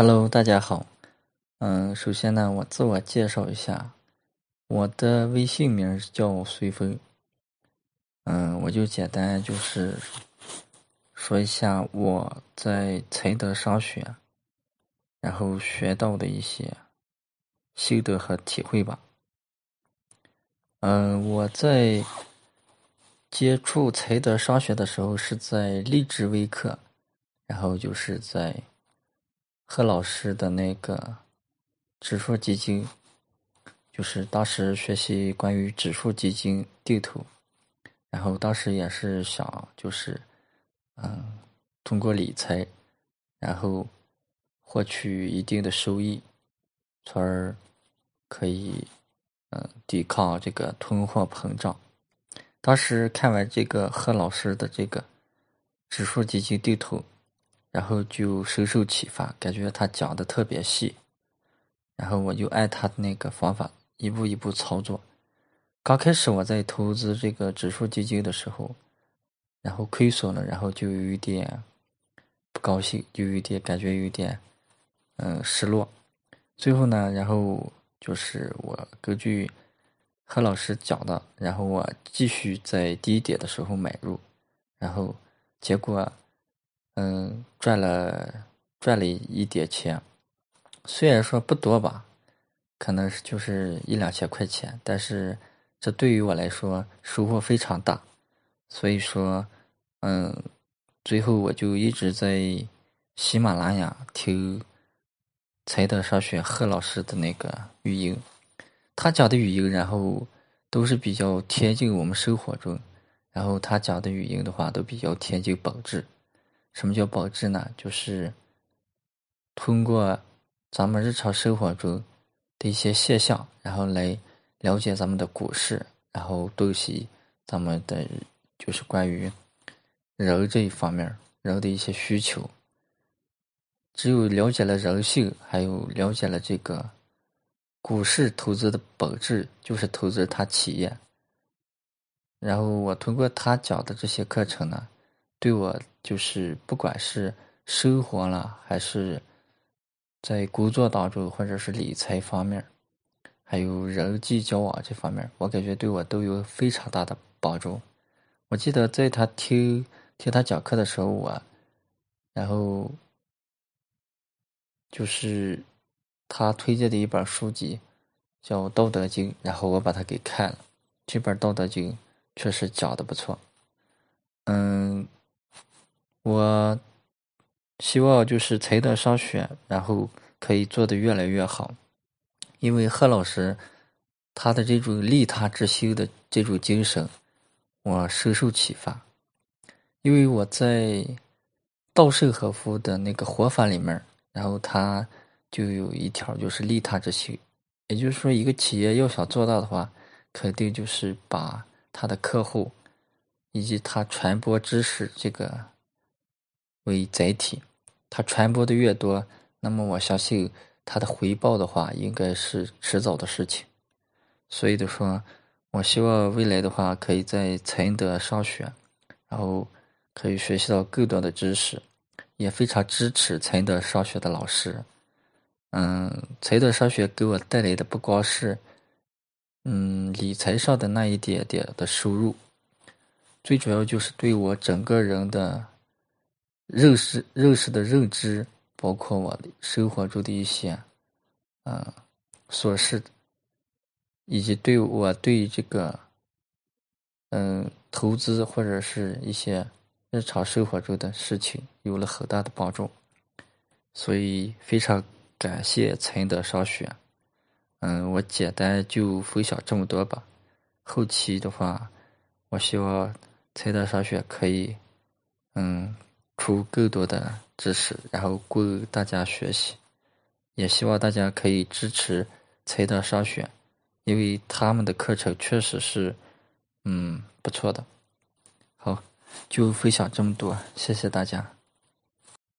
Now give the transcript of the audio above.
Hello，大家好。嗯，首先呢，我自我介绍一下，我的微信名叫随风。嗯，我就简单就是说一下我在才德上学，然后学到的一些心得和体会吧。嗯，我在接触才德上学的时候是在励志微课，然后就是在。贺老师的那个指数基金，就是当时学习关于指数基金定投，然后当时也是想就是嗯通过理财，然后获取一定的收益，从而可以嗯抵抗这个通货膨胀。当时看完这个贺老师的这个指数基金定投。然后就深受启发，感觉他讲的特别细，然后我就按他那个方法一步一步操作。刚开始我在投资这个指数基金的时候，然后亏损了，然后就有一点不高兴，就有点感觉有点嗯失落。最后呢，然后就是我根据何老师讲的，然后我继续在低点的时候买入，然后结果。嗯，赚了赚了一点钱，虽然说不多吧，可能是就是一两千块钱，但是这对于我来说收获非常大。所以说，嗯，最后我就一直在喜马拉雅听才德上学贺老师的那个语音，他讲的语音，然后都是比较贴近我们生活中，然后他讲的语音的话都比较贴近本质。什么叫保质呢？就是通过咱们日常生活中的一些现象，然后来了解咱们的股市，然后洞悉咱们的就是关于人这一方面人的一些需求。只有了解了人性，还有了解了这个股市投资的本质，就是投资他企业。然后我通过他讲的这些课程呢。对我就是不管是生活了，还是在工作当中，或者是理财方面，还有人际交往这方面，我感觉对我都有非常大的帮助。我记得在他听听他讲课的时候，我然后就是他推荐的一本书籍叫《道德经》，然后我把它给看了。这本《道德经》确实讲的不错，嗯。我希望就是才德商学，然后可以做的越来越好。因为贺老师他的这种利他之心的这种精神，我深受启发。因为我在稻盛和夫的那个活法里面，然后他就有一条就是利他之心，也就是说，一个企业要想做大的话，肯定就是把他的客户以及他传播知识这个。为载体，它传播的越多，那么我相信它的回报的话，应该是迟早的事情。所以的说，我希望未来的话，可以在才德上学，然后可以学习到更多的知识，也非常支持才德上学的老师。嗯，才德上学给我带来的不光是，嗯，理财上的那一点点的收入，最主要就是对我整个人的。认识认识的认知，包括我生活中的一些，嗯，琐事，以及对我对这个，嗯，投资或者是一些日常生活中的事情有了很大的帮助，所以非常感谢才德上学。嗯，我简单就分享这么多吧。后期的话，我希望才德上学可以，嗯。出更多的知识，然后供大家学习，也希望大家可以支持才德商学，因为他们的课程确实是，嗯，不错的。好，就分享这么多，谢谢大家。